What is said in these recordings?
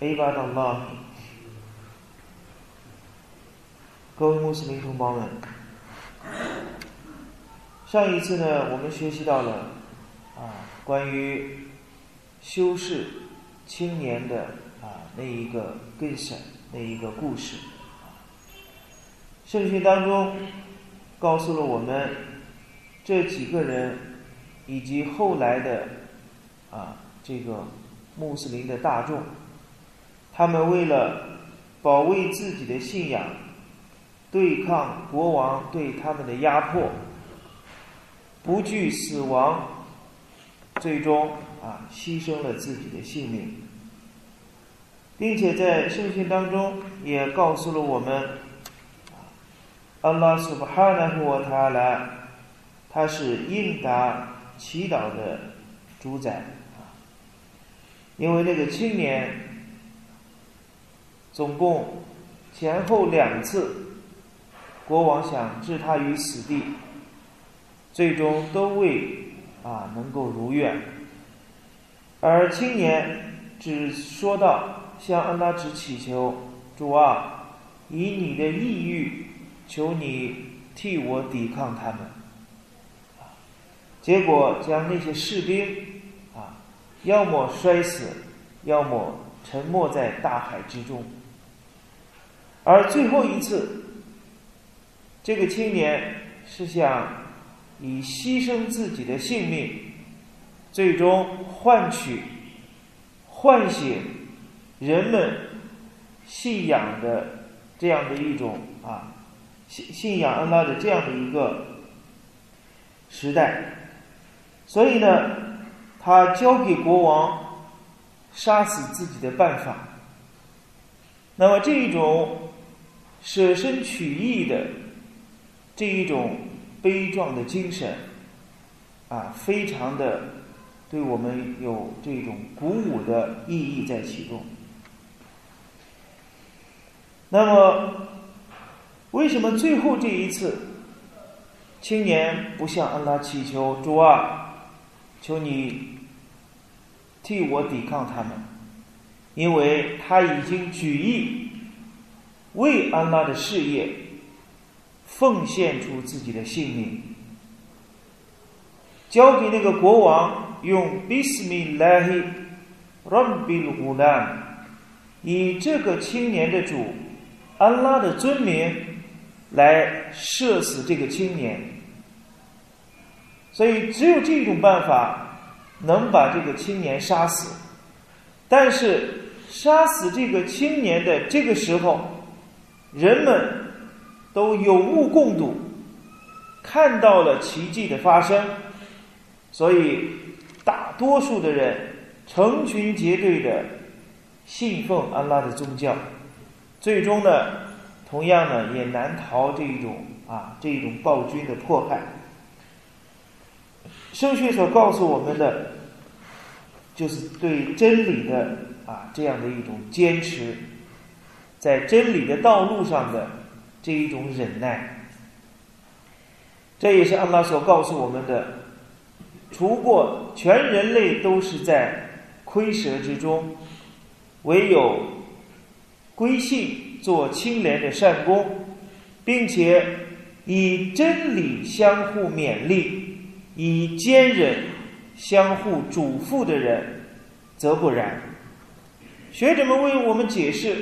عباد الله 各位穆斯林同胞们，上一次呢，我们学习到了啊，关于修士青年的啊那一个更深那一个故事。圣训当中告诉了我们这几个人以及后来的啊这个穆斯林的大众。 他们为了保卫自己的信仰，对抗国王对他们的压迫，不惧死亡，最终啊牺牲了自己的性命，并且在圣训当中也告诉了我们，阿拉苏巴哈纳胡瓦塔拉，他是应答祈祷的主宰啊，因为那个青年。总共前后两次，国王想置他于死地，最终都未啊能够如愿。而青年只说到向安拉只祈求主啊，以你的意欲求你替我抵抗他们。结果将那些士兵啊，要么摔死，要么沉没在大海之中。而最后一次，这个青年是想以牺牲自己的性命，最终换取、唤醒人们信仰的这样的一种啊信信仰安拉的这样的一个时代。所以呢，他交给国王杀死自己的办法。那么这一种。舍身取义的这一种悲壮的精神，啊，非常的对我们有这种鼓舞的意义在其中。那么，为什么最后这一次，青年不向安拉祈求主啊，求你替我抵抗他们？因为他已经举义。为安拉的事业奉献出自己的性命，交给那个国王用 Bismillahi Rabbil Ghulam，以这个青年的主安拉的尊名来射死这个青年，所以只有这种办法能把这个青年杀死。但是杀死这个青年的这个时候。人们都有目共睹，看到了奇迹的发生，所以大多数的人成群结队的信奉安拉的宗教，最终呢，同样呢也难逃这一种啊这一种暴君的迫害。圣训所告诉我们的，就是对真理的啊这样的一种坚持。在真理的道路上的这一种忍耐，这也是安拉所告诉我们的。除过全人类都是在亏蛇之中，唯有归信做清廉的善功，并且以真理相互勉励，以坚忍相互嘱咐的人，则不然。学者们为我们解释。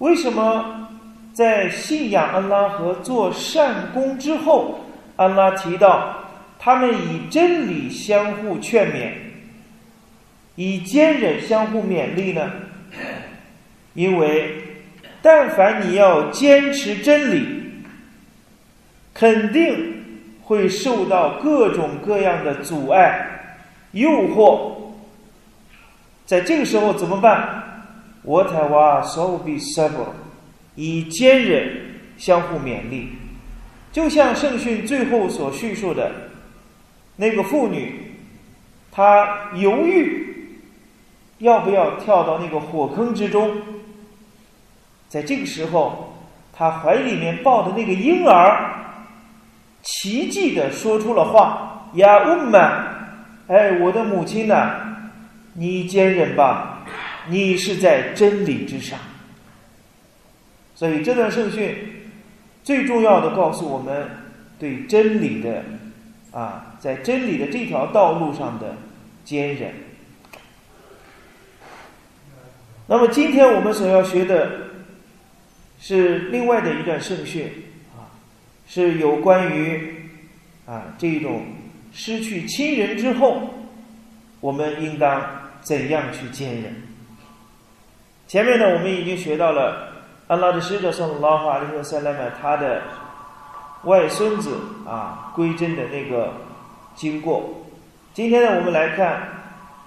为什么在信仰安拉和做善功之后，安拉提到他们以真理相互劝勉，以坚忍相互勉励呢？因为但凡你要坚持真理，肯定会受到各种各样的阻碍、诱惑。在这个时候怎么办？我台哇手比 sabr，以坚忍相互勉励，就像圣训最后所叙述的，那个妇女，她犹豫要不要跳到那个火坑之中，在这个时候，她怀里面抱的那个婴儿，奇迹的说出了话：“呀，乌玛，哎，我的母亲呢？你坚忍吧。”你是在真理之上，所以这段圣训最重要的告诉我们对真理的啊，在真理的这条道路上的坚韧。那么今天我们所要学的是另外的一段圣训啊，是有关于啊这种失去亲人之后，我们应当怎样去坚韧。前面呢，我们已经学到了安拉的使者圣拉哈利和塞拉麦他的外孙子啊归真的那个经过。今天呢，我们来看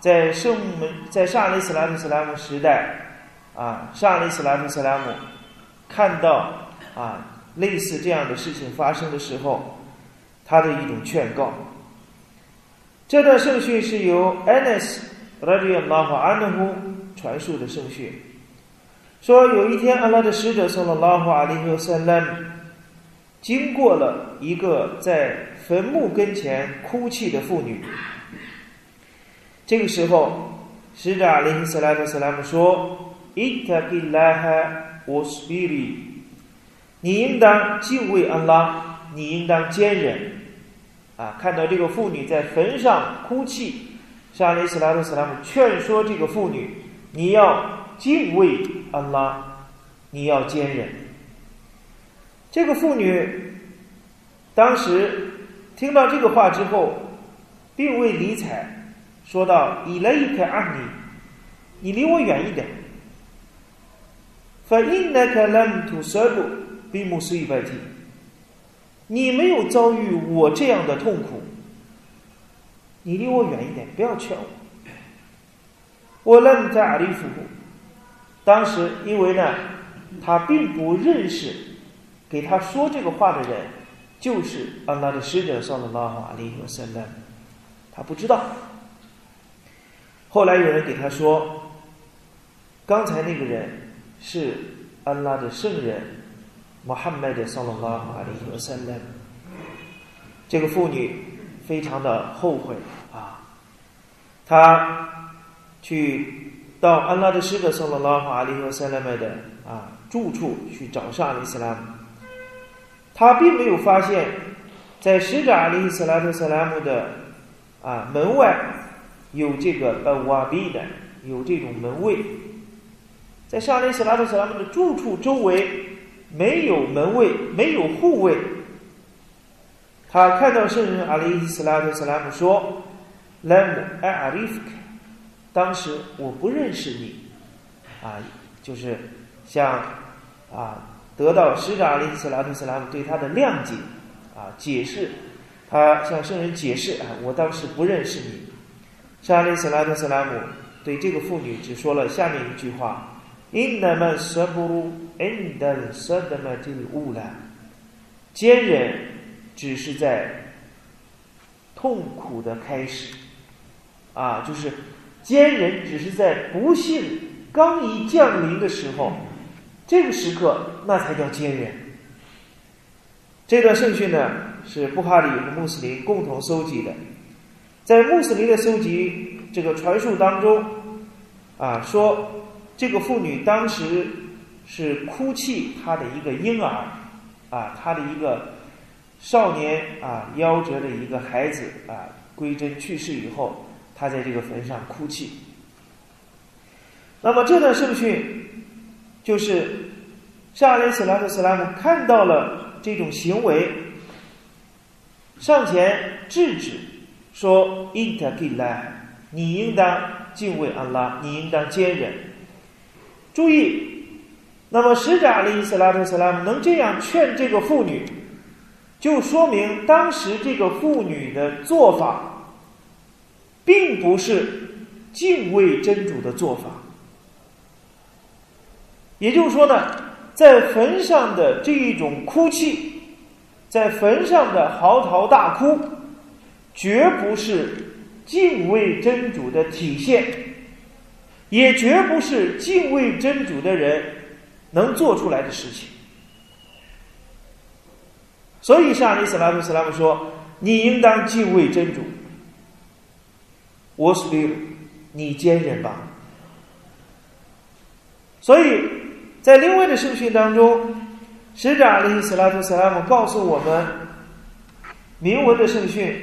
在圣门在萨利斯拉姆斯拉姆时代啊，萨利斯拉姆斯拉姆看到啊类似这样的事情发生的时候，他的一种劝告。这段圣训是由安纳斯拉迪亚拉哈安德呼传述的圣训。说有一天，安拉的使者送了拉哈阿里和塞拉姆，经过了一个在坟墓跟前哭泣的妇女。这个时候，使者阿里和塞拉特塞拉姆说：“伊塔吉拉哈沃斯比里，你应当敬畏安拉，你应当坚忍。”啊，看到这个妇女在坟上哭泣，沙利斯拉特塞拉姆劝说这个妇女：“你要。”敬畏安拉，你要坚忍。这个妇女当时听到这个话之后，并未理睬，说道：“以来一开阿你，你离我远一点。”反应那个兰图舍布比姆斯一百提，你没有遭遇我这样的痛苦，你离我远一点，不要劝我。我兰在阿里夫。当时，因为呢，他并不认识给他说这个话的人，就是安拉的使者，上了拉哈阿里和塞勒，他不知道。后来有人给他说，刚才那个人是安拉的圣人，穆罕默德上了拉哈里和塞勒。这个妇女非常的后悔啊，她去。到安拉的使者送了拉法阿里和塞拉麦的啊住处去找上阿里斯兰，他并没有发现，在使者阿里斯拉特塞拉姆的啊门外有这个呃瓦比的有这种门卫，在上伊斯拉特塞拉姆的住处周围没有门卫，没有护卫。他看到圣人阿里斯拉特塞拉姆说：“莱姆艾阿里夫克。”当时我不认识你，啊，就是像啊，得到使者阿里斯拉特斯拉姆对他的谅解，啊，解释，他向圣人解释啊，我当时不认识你。沙利斯拉特斯拉姆对这个妇女只说了下面一句话：“Inna ma sabru inda sadmatil ula。”坚忍只是在痛苦的开始，啊，就是。坚忍只是在不幸刚一降临的时候，这个时刻那才叫坚忍。这段圣训呢是布哈里和穆斯林共同搜集的，在穆斯林的搜集这个传述当中，啊说这个妇女当时是哭泣她的一个婴儿，啊她的一个少年啊夭折的一个孩子啊归真去世以后。他在这个坟上哭泣。那么这段圣训，就是沙雷斯拉特斯拉姆看到了这种行为，上前制止，说：“伊塔吉拉，你应当敬畏安拉，你应当坚忍。”注意，那么使者阿里斯拉特斯拉姆能这样劝这个妇女，就说明当时这个妇女的做法。并不是敬畏真主的做法，也就是说呢，在坟上的这一种哭泣，在坟上的嚎啕大哭，绝不是敬畏真主的体现，也绝不是敬畏真主的人能做出来的事情。所以，沙利斯拉姆斯拉姆说：“你应当敬畏真主。”我是利你坚忍吧。所以在另外的圣训当中，使者阿里斯拉图斯拉姆告诉我们，铭文的圣训，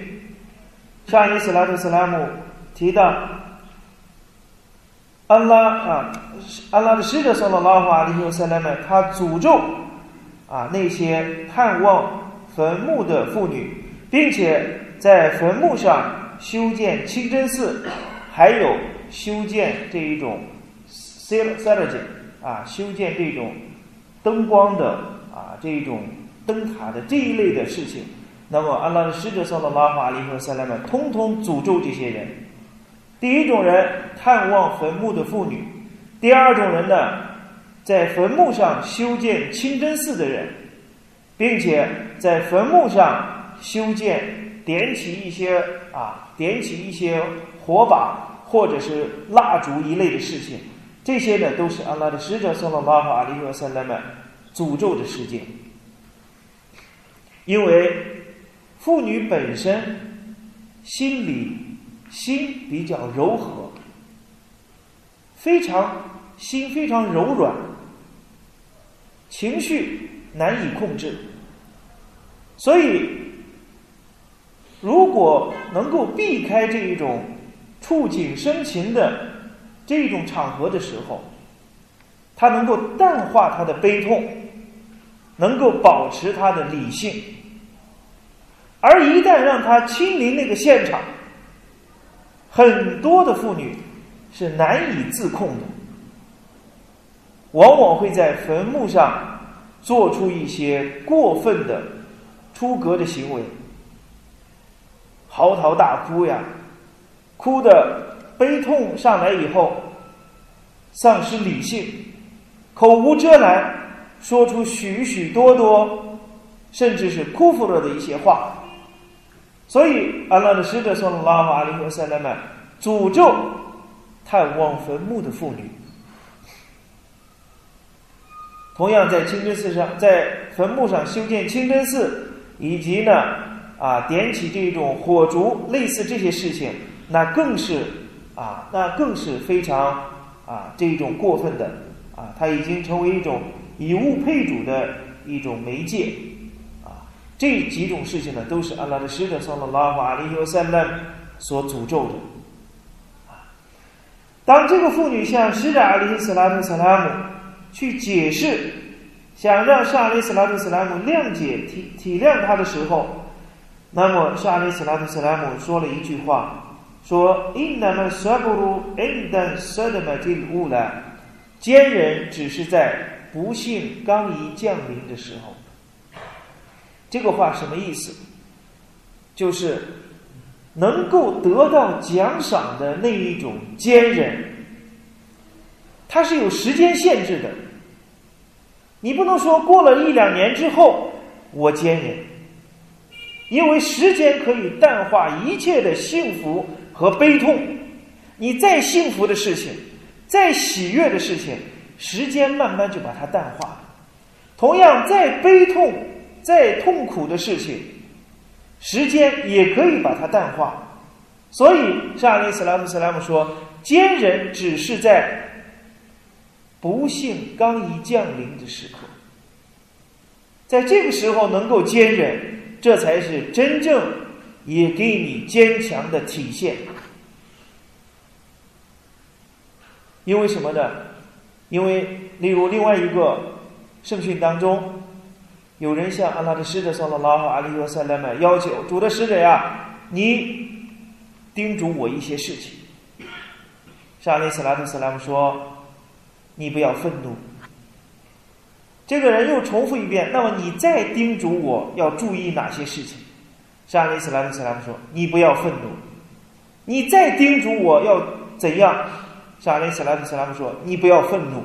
沙利斯拉图斯拉姆提到，安拉啊，安拉的使者说了拉法阿里和塞拉姆，他诅咒啊那些探望。坟墓的妇女，并且在坟墓上修建清真寺，还有修建这一种 c e l e g 啊，修建这种灯光的啊这一种灯塔的这一类的事情。那么，安拉的使者上的拉法利和塞莱曼通通诅咒这些人。第一种人探望坟墓的妇女，第二种人呢，在坟墓上修建清真寺的人。并且在坟墓上修建、点起一些啊，点起一些火把或者是蜡烛一类的事情，这些呢都是安拉的使者送到拉法阿里和塞勒们诅咒的事件。因为妇女本身心里心比较柔和，非常心非常柔软，情绪难以控制。所以，如果能够避开这一种触景生情的这一种场合的时候，他能够淡化他的悲痛，能够保持他的理性；而一旦让他亲临那个现场，很多的妇女是难以自控的，往往会在坟墓上做出一些过分的。出格的行为，嚎啕大哭呀，哭的悲痛上来以后，丧失理性，口无遮拦，说出许许多多，甚至是哭服了的一些话。所以，安拉的使者说：“拉法里和塞莱曼诅咒探望坟墓的妇女。”同样，在清真寺上，在坟墓上修建清真寺。以及呢，啊，点起这种火烛，类似这些事情，那更是啊，那更是非常啊，这种过分的啊，它已经成为一种以物配主的一种媒介啊。这几种事情呢，都是阿拉的使者（送了拉法阿里和塞勒所诅咒的啊。当这个妇女向使者阿里斯拉姆·萨拉姆去解释。想让沙利斯拉图斯拉姆谅解体体谅他的时候，那么沙利斯拉图斯拉姆说了一句话，说：“因那么舍不如因等舍的么这物呢？坚忍只是在不幸刚一降临的时候。”这个话什么意思？就是能够得到奖赏的那一种坚忍，它是有时间限制的。你不能说过了一两年之后我坚忍，因为时间可以淡化一切的幸福和悲痛。你再幸福的事情，再喜悦的事情，时间慢慢就把它淡化了。同样，再悲痛、再痛苦的事情，时间也可以把它淡化。所以，沙利斯拉姆斯拉姆说：“坚忍只是在。”不幸刚一降临的时刻，在这个时候能够坚忍，这才是真正也给你坚强的体现。因为什么呢？因为例如另外一个圣训当中，有人向阿拉的使者说了拉哈阿里和塞勒曼要求主的使者呀，你叮嘱我一些事情。沙利斯拉特斯拉姆说。你不要愤怒。这个人又重复一遍，那么你再叮嘱我要注意哪些事情？沙利斯拉姆斯拉姆说：“你不要愤怒。”你再叮嘱我要怎样？沙利斯拉姆斯拉姆说：“你不要愤怒。”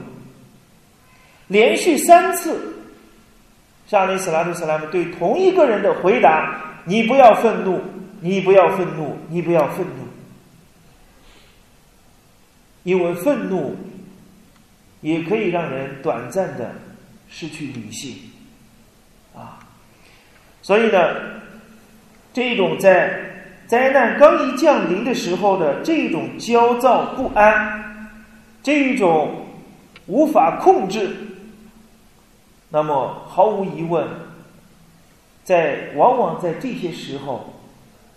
连续三次，沙利斯拉图斯拉姆对同一个人的回答：“你不要愤怒，你不要愤怒，你不要愤怒。”因为愤怒也可以让人短暂的失去理性，啊，所以呢，这种在灾难刚一降临的时候的这种焦躁不安，这一种无法控制，那么毫无疑问，在往往在这些时候，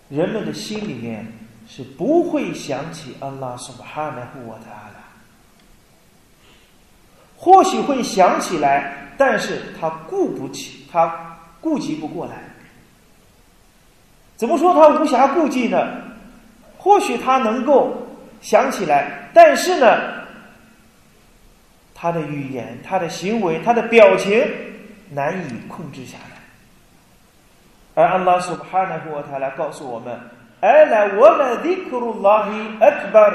人们的心里面是不会想起安拉苏巴哈纳胡瓦塔拉，或许会想起来，但是他顾不起，他顾及不过来。怎么说他无暇顾及呢？或许他能够想起来，但是呢，他的语言、他的行为、他的表情难以控制下来。而安拉苏哈纳胡他来告诉我们：“哎来，我来迪克鲁拉希艾克巴，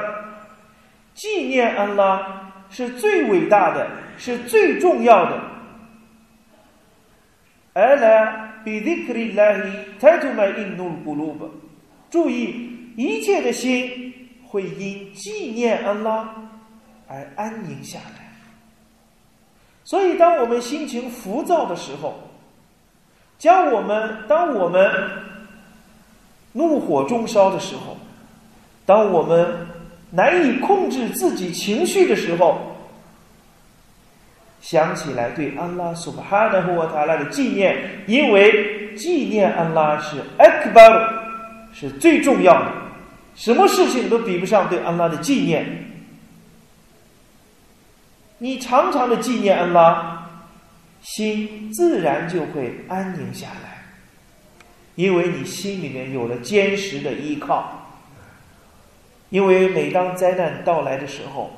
纪念安拉是最伟大的，是最重要的。”，注意一切的心会因纪念安拉而安宁下来。所以，当我们心情浮躁的时候，将我们当我们怒火中烧的时候，当我们难以控制自己情绪的时候。想起来对安拉苏巴哈纳胡瓦塔拉的纪念，因为纪念安拉是艾克巴尔，是最重要的，什么事情都比不上对安拉的纪念。你常常的纪念安拉，心自然就会安宁下来，因为你心里面有了坚实的依靠。因为每当灾难到来的时候，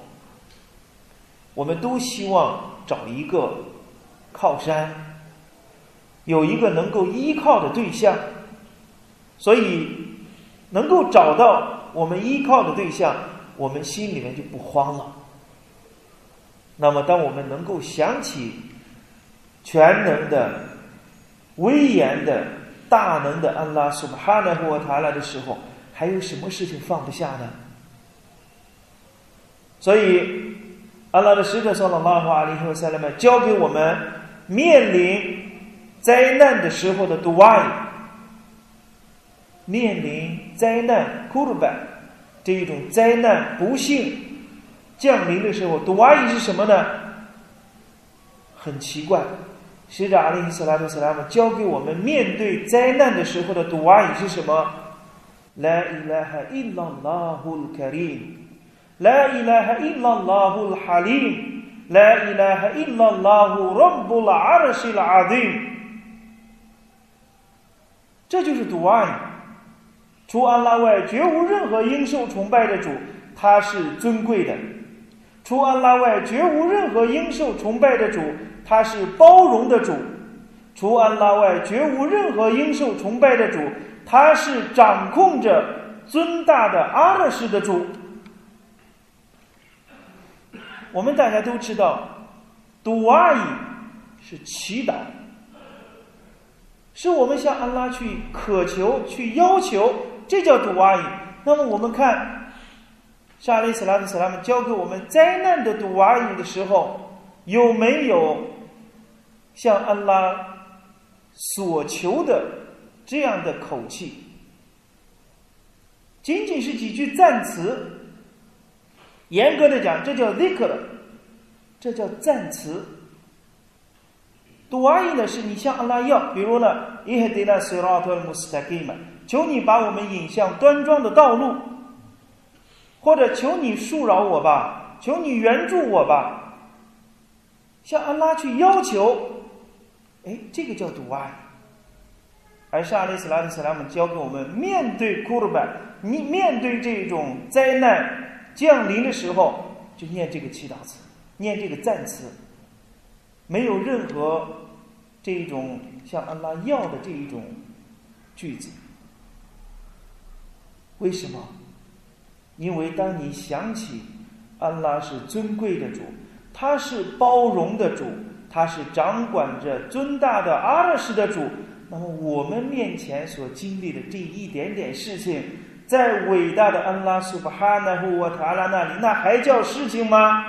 我们都希望。找一个靠山，有一个能够依靠的对象，所以能够找到我们依靠的对象，我们心里面就不慌了。那么，当我们能够想起全能的、威严的、大能的安拉苏巴哈纳胡塔拉的时候，还有什么事情放不下呢？所以。阿拉的使者说了：“拉哈阿里和塞勒曼教给我们面临灾难的时候的杜瓦伊，面临灾难库鲁班这一种灾难不幸降临的时候，杜瓦伊是什么呢？很奇怪，使者阿里斯拉特斯拉姆教给我们面对灾难的时候的杜瓦伊是什么？لا إله إلا الله الكريم لا إله إلا الله الحليم لا إله إلا الله رب العرش العظيم 这就是独爱，除安拉外，绝无任何应受崇拜的主，他是尊贵的；除安拉外，绝无任何应受崇拜的主，他是包容的主；除安拉外，绝无任何应受崇拜的主，他是掌控着尊大的阿勒什的主。我们大家都知道，杜阿伊是祈祷，是我们向安拉去渴求、去要求，这叫杜阿伊。那么我们看，沙利斯拉的斯拉姆教给我们灾难的杜阿伊的时候，有没有向安拉所求的这样的口气？仅仅是几句赞词。严格的讲，这叫 zikr，这叫赞词。杜阿伊呢，是你向阿拉要，比如呢，伊哈迪拉斯拉托穆斯塔基嘛，求你把我们引向端庄的道路，或者求你恕饶我吧，求你援助我吧，向阿拉去要求，哎，这个叫杜阿伊。而是阿里斯拉特斯拉姆教给我们，面对库尔班，你面对这种灾难。降临的时候，就念这个祈祷词，念这个赞词，没有任何这一种向安拉要的这一种句子。为什么？因为当你想起安拉是尊贵的主，他是包容的主，他是掌管着尊大的阿拉什的主。那么我们面前所经历的这一点点事情，在伟大的安拉苏巴哈纳呼瓦塔拉那里，那还叫事情吗？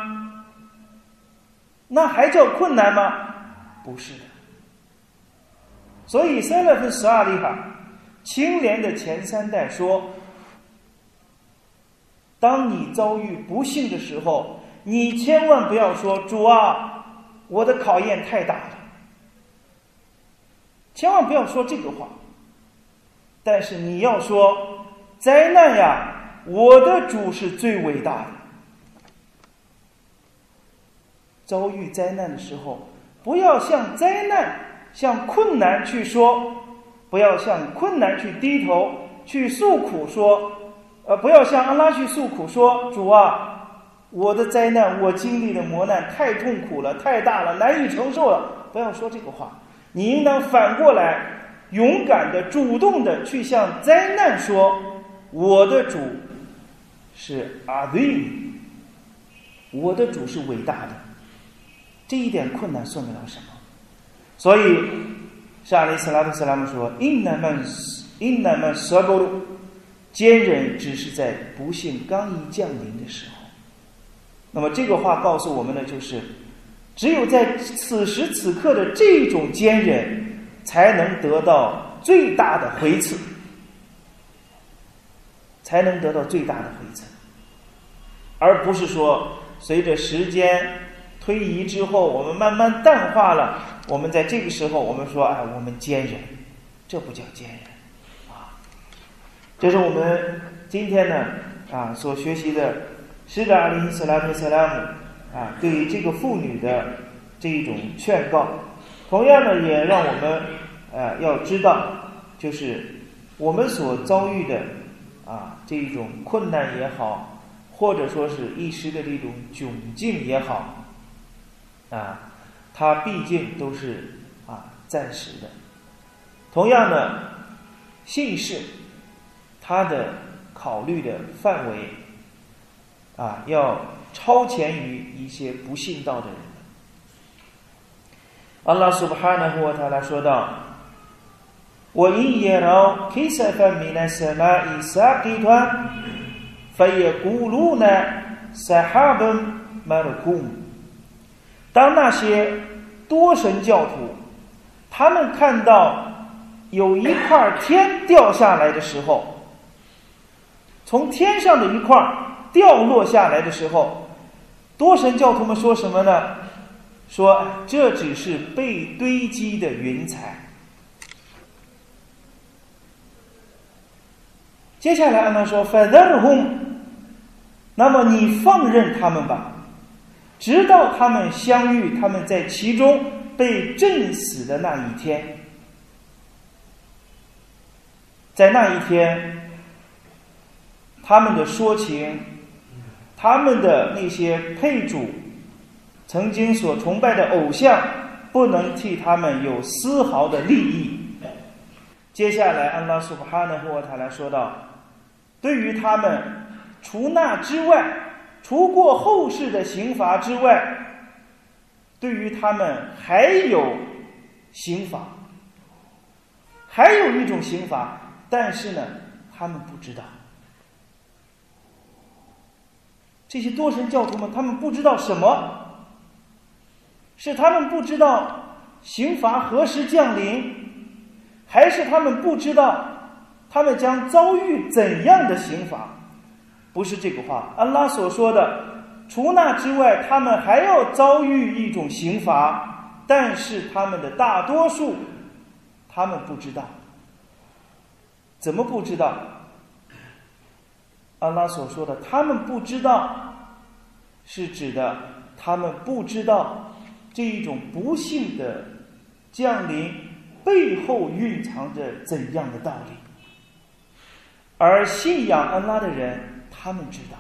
那还叫困难吗？不是的。所以塞勒夫十二里哈清廉的前三代说：当你遭遇不幸的时候，你千万不要说主啊，我的考验太大了。千万不要说这个话，但是你要说灾难呀，我的主是最伟大的。遭遇灾难的时候，不要向灾难、向困难去说，不要向困难去低头去诉苦说，呃，不要向阿拉去诉苦说，主啊，我的灾难，我经历的磨难太痛苦了，太大了，难以承受了。不要说这个话。你应当反过来，勇敢的、主动的去向灾难说：“我的主是阿对，我的主是伟大的。”这一点困难算得了什么？所以，沙利斯拉特斯拉姆说：“因难曼，因难曼舍狗路，坚忍只是在不幸刚一降临的时候。”那么，这个话告诉我们的就是。只有在此时此刻的这种坚忍，才能得到最大的回赐，才能得到最大的回赐，而不是说随着时间推移之后，我们慢慢淡化了，我们在这个时候我们说，哎，我们坚忍，这不叫坚忍啊！这是我们今天呢啊所学习的施者阿里斯拉特塞拉姆。啊，对于这个妇女的这一种劝告，同样的也让我们呃要知道，就是我们所遭遇的啊这一种困难也好，或者说是一时的这种窘境也好，啊，它毕竟都是啊暂时的。同样的，姓氏，它的考虑的范围啊要。超前于一些不信道的人。阿拉苏巴哈纳胡他来说道：“我因耶劳开塞芬米奈塞玛伊萨给团，非也咕噜呢塞哈本马鲁库姆。当那些多神教徒，他们看到有一块天掉下来的时候，从天上的一块儿掉落下来的时候。”多神教徒们说什么呢？说这只是被堆积的云彩。接下来，安拉说 f a t h e r h o m 那么你放任他们吧，直到他们相遇，他们在其中被震死的那一天。在那一天，他们的说情。他们的那些配主，曾经所崇拜的偶像，不能替他们有丝毫的利益。接下来，安拉苏布哈纳和塔来说道：“对于他们，除那之外，除过后世的刑罚之外，对于他们还有刑罚，还有一种刑罚，但是呢，他们不知道。”这些多神教徒们，他们不知道什么，是他们不知道刑罚何时降临，还是他们不知道他们将遭遇怎样的刑罚？不是这个话，安拉所说的，除那之外，他们还要遭遇一种刑罚，但是他们的大多数，他们不知道，怎么不知道？安拉所说的，他们不知道，是指的他们不知道这一种不幸的降临背后蕴藏着怎样的道理，而信仰安拉的人，他们知道。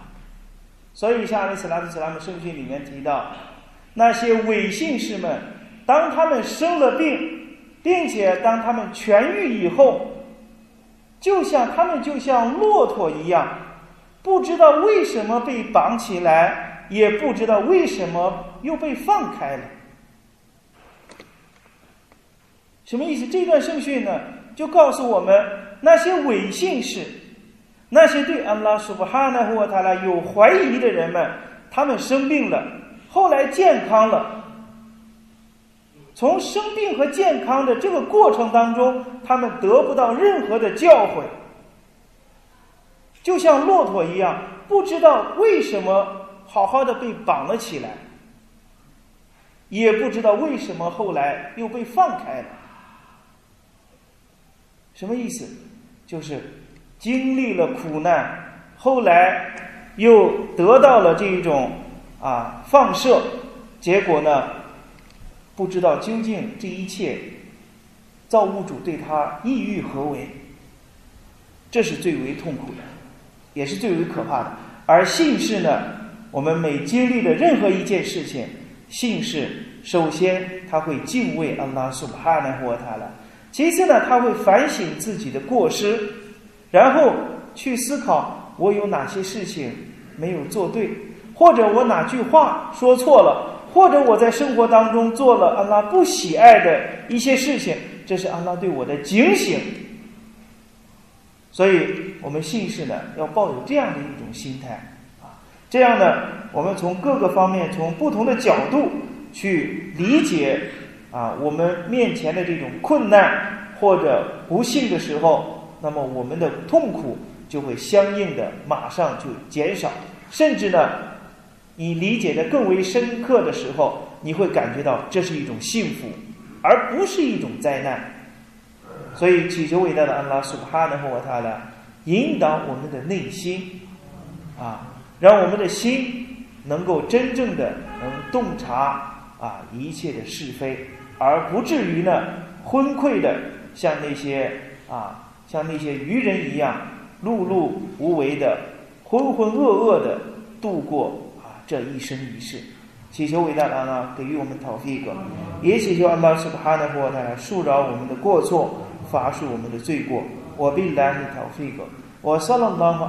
所以，像阿里斯拉特·斯拉姆圣训里面提到，那些伪信士们，当他们生了病，并且当他们痊愈以后，就像他们就像骆驼一样。不知道为什么被绑起来，也不知道为什么又被放开了。什么意思？这段圣训呢，就告诉我们那些伪信士，那些对安拉苏布哈纳或塔拉有怀疑的人们，他们生病了，后来健康了。从生病和健康的这个过程当中，他们得不到任何的教诲，就像骆驼一样，不知道为什么好好的被绑了起来，也不知道为什么后来又被放开了。什么意思？就是经历了苦难，后来又得到了这一种啊放射，结果呢？不知道究竟这一切，造物主对他意欲何为？这是最为痛苦的，也是最为可怕的。而信士呢，我们每经历的任何一件事情，信士首先他会敬畏安拉苏哈纳或他了，其次呢，他会反省自己的过失，然后去思考我有哪些事情没有做对，或者我哪句话说错了。或者我在生活当中做了安拉不喜爱的一些事情，这是安拉对我的警醒。所以，我们信士呢，要抱有这样的一种心态啊，这样呢，我们从各个方面，从不同的角度去理解啊，我们面前的这种困难或者不幸的时候，那么我们的痛苦就会相应的马上就减少，甚至呢。你理解的更为深刻的时候，你会感觉到这是一种幸福，而不是一种灾难。所以祈求伟大的安拉苏哈纳和我他的引导我们的内心，啊，让我们的心能够真正的能洞察啊一切的是非，而不至于呢昏聩的像那些啊像那些愚人一样碌碌无为的浑浑噩噩的度过啊。这一生一世，祈求伟大的安拉给予我们讨一个，也祈求安拉是不哈的或他恕饶我们的过错，罚恕我们的罪过。我必来你讨一个。我萨拉拉姆